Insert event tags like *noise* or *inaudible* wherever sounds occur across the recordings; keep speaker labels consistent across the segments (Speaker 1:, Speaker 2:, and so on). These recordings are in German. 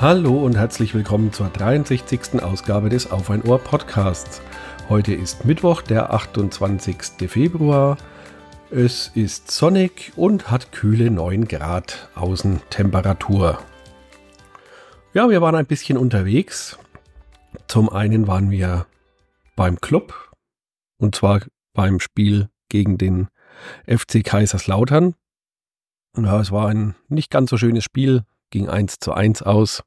Speaker 1: Hallo und herzlich willkommen zur 63. Ausgabe des Auf ein Ohr Podcasts. Heute ist Mittwoch, der 28. Februar. Es ist sonnig und hat kühle 9 Grad Außentemperatur. Ja, wir waren ein bisschen unterwegs. Zum einen waren wir beim Club und zwar beim Spiel gegen den FC Kaiserslautern. Ja, es war ein nicht ganz so schönes Spiel, ging 1 zu 1 aus.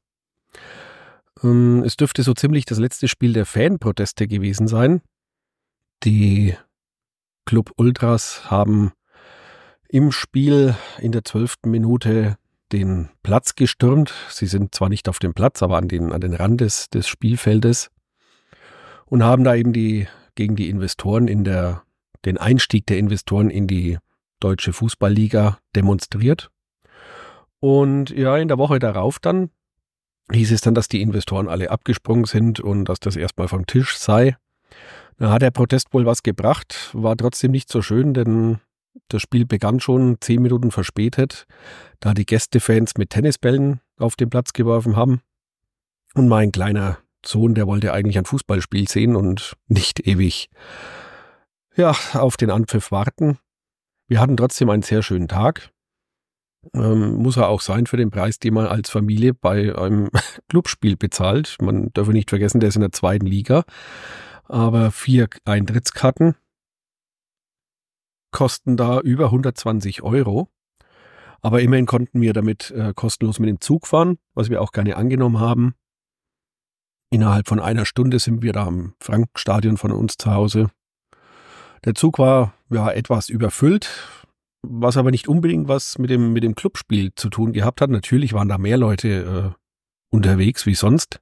Speaker 1: Ähm, es dürfte so ziemlich das letzte Spiel der Fanproteste gewesen sein. Die Club Ultras haben im Spiel in der zwölften Minute den Platz gestürmt. Sie sind zwar nicht auf dem Platz, aber an den, an den Rand des, des Spielfeldes und haben da eben die, gegen die Investoren in der, den Einstieg der Investoren in die deutsche Fußballliga demonstriert. Und ja, in der Woche darauf dann hieß es dann, dass die Investoren alle abgesprungen sind und dass das erstmal vom Tisch sei. Da hat der Protest wohl was gebracht, war trotzdem nicht so schön, denn das Spiel begann schon zehn Minuten verspätet, da die Gästefans mit Tennisbällen auf den Platz geworfen haben. Und mein kleiner Sohn, der wollte eigentlich ein Fußballspiel sehen und nicht ewig, ja, auf den Anpfiff warten. Wir hatten trotzdem einen sehr schönen Tag. Ähm, muss er auch sein für den Preis, den man als Familie bei einem *laughs* Clubspiel bezahlt. Man darf nicht vergessen, der ist in der zweiten Liga. Aber vier Eintrittskarten kosten da über 120 Euro. Aber immerhin konnten wir damit äh, kostenlos mit dem Zug fahren, was wir auch gerne angenommen haben. Innerhalb von einer Stunde sind wir da am Frankenstadion von uns zu Hause. Der Zug war ja etwas überfüllt, was aber nicht unbedingt was mit dem, mit dem Clubspiel zu tun gehabt hat. Natürlich waren da mehr Leute äh, unterwegs wie sonst.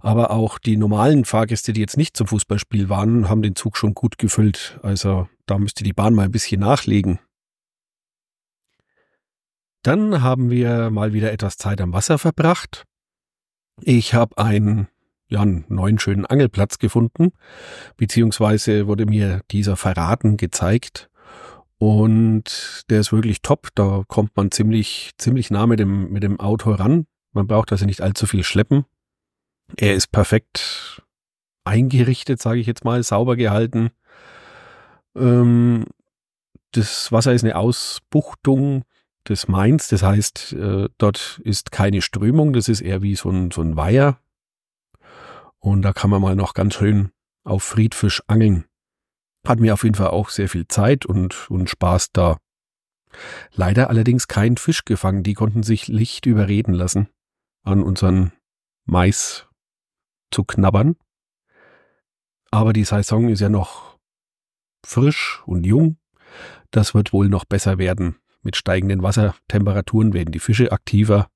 Speaker 1: Aber auch die normalen Fahrgäste, die jetzt nicht zum Fußballspiel waren, haben den Zug schon gut gefüllt. Also da müsste die Bahn mal ein bisschen nachlegen. Dann haben wir mal wieder etwas Zeit am Wasser verbracht. Ich habe einen, ja, einen neuen schönen Angelplatz gefunden, beziehungsweise wurde mir dieser verraten, gezeigt. Und der ist wirklich top. Da kommt man ziemlich, ziemlich nah mit dem, mit dem Auto ran. Man braucht also nicht allzu viel schleppen. Er ist perfekt eingerichtet, sage ich jetzt mal, sauber gehalten. Ähm, das Wasser ist eine Ausbuchtung des Mains, das heißt, äh, dort ist keine Strömung, das ist eher wie so ein, so ein Weiher. Und da kann man mal noch ganz schön auf Friedfisch angeln. Hat mir auf jeden Fall auch sehr viel Zeit und, und Spaß da. Leider allerdings kein Fisch gefangen. Die konnten sich Licht überreden lassen, an unseren Mais zu knabbern. Aber die Saison ist ja noch frisch und jung. Das wird wohl noch besser werden. Mit steigenden Wassertemperaturen werden die Fische aktiver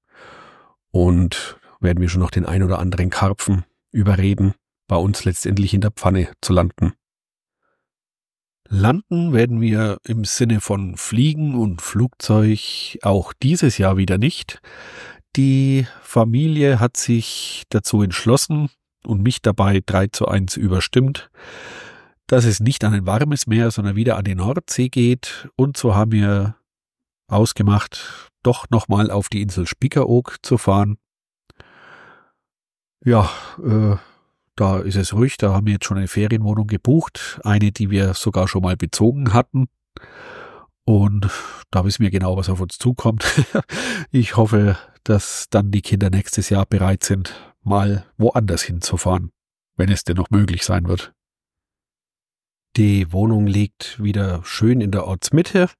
Speaker 1: und werden wir schon noch den ein oder anderen Karpfen überreden, bei uns letztendlich in der Pfanne zu landen. Landen werden wir im Sinne von Fliegen und Flugzeug auch dieses Jahr wieder nicht. Die Familie hat sich dazu entschlossen und mich dabei 3 zu 1 überstimmt, dass es nicht an ein warmes Meer, sondern wieder an die Nordsee geht. Und so haben wir ausgemacht, doch nochmal auf die Insel Spiekeroog zu fahren. Ja, äh, da ist es ruhig, da haben wir jetzt schon eine Ferienwohnung gebucht, eine, die wir sogar schon mal bezogen hatten. Und da wissen wir genau, was auf uns zukommt. *laughs* ich hoffe, dass dann die Kinder nächstes Jahr bereit sind, mal woanders hinzufahren, wenn es denn noch möglich sein wird. Die Wohnung liegt wieder schön in der Ortsmitte.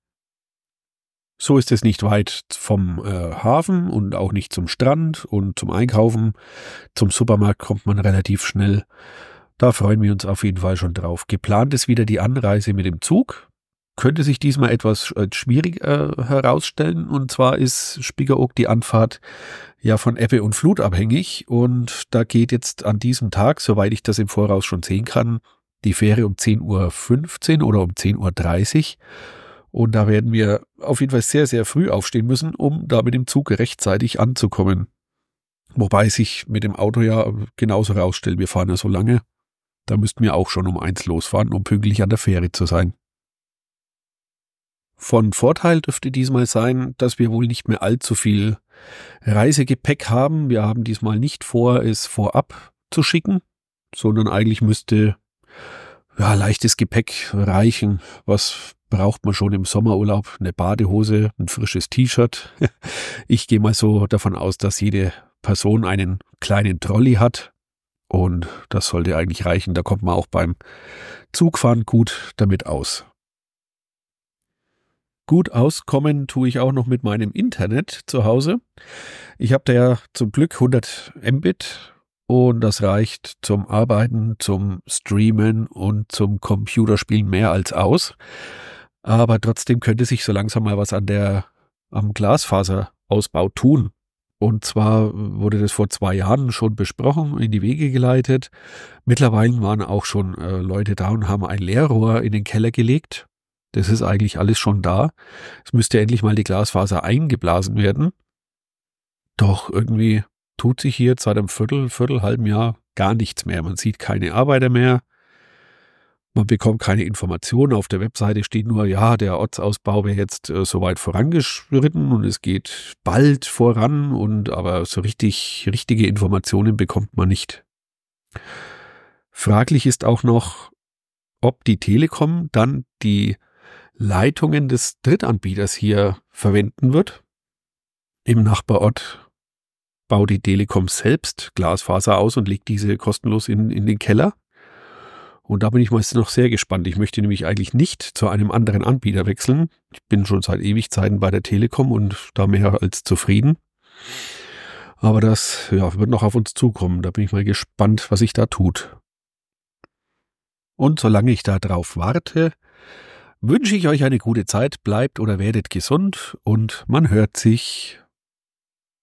Speaker 1: So ist es nicht weit vom äh, Hafen und auch nicht zum Strand und zum Einkaufen. Zum Supermarkt kommt man relativ schnell. Da freuen wir uns auf jeden Fall schon drauf. Geplant ist wieder die Anreise mit dem Zug. Könnte sich diesmal etwas äh, schwierig äh, herausstellen. Und zwar ist Spiegeroog die Anfahrt ja von Ebbe und Flut abhängig. Und da geht jetzt an diesem Tag, soweit ich das im Voraus schon sehen kann, die Fähre um 10.15 Uhr oder um 10.30 Uhr. Und da werden wir auf jeden Fall sehr, sehr früh aufstehen müssen, um da mit dem Zug rechtzeitig anzukommen. Wobei sich mit dem Auto ja genauso rausstellt, wir fahren ja so lange. Da müssten wir auch schon um eins losfahren, um pünktlich an der Fähre zu sein. Von Vorteil dürfte diesmal sein, dass wir wohl nicht mehr allzu viel Reisegepäck haben. Wir haben diesmal nicht vor, es vorab zu schicken, sondern eigentlich müsste ja, leichtes Gepäck reichen. Was braucht man schon im Sommerurlaub? Eine Badehose, ein frisches T-Shirt. *laughs* Ich gehe mal so davon aus, dass jede Person einen kleinen Trolley hat. Und das sollte eigentlich reichen. Da kommt man auch beim Zugfahren gut damit aus. Gut auskommen tue ich auch noch mit meinem Internet zu Hause. Ich habe da ja zum Glück 100 Mbit und das reicht zum Arbeiten, zum Streamen und zum Computerspielen mehr als aus. Aber trotzdem könnte sich so langsam mal was an der, am Glasfaserausbau tun. Und zwar wurde das vor zwei Jahren schon besprochen, in die Wege geleitet. Mittlerweile waren auch schon äh, Leute da und haben ein Leerrohr in den Keller gelegt. Das ist eigentlich alles schon da. Es müsste endlich mal die Glasfaser eingeblasen werden. Doch irgendwie tut sich hier seit einem Viertel, Viertel, halben Jahr gar nichts mehr. Man sieht keine Arbeiter mehr. Man bekommt keine Informationen. Auf der Webseite steht nur, ja, der Ortsausbau wäre jetzt äh, soweit vorangeschritten und es geht bald voran und aber so richtig, richtige Informationen bekommt man nicht. Fraglich ist auch noch, ob die Telekom dann die Leitungen des Drittanbieters hier verwenden wird. Im Nachbarort baut die Telekom selbst Glasfaser aus und legt diese kostenlos in, in den Keller. Und da bin ich meist noch sehr gespannt. Ich möchte nämlich eigentlich nicht zu einem anderen Anbieter wechseln. Ich bin schon seit Ewigzeiten bei der Telekom und da mehr als zufrieden. Aber das ja, wird noch auf uns zukommen. Da bin ich mal gespannt, was sich da tut. Und solange ich da drauf warte, wünsche ich euch eine gute Zeit, bleibt oder werdet gesund und man hört sich.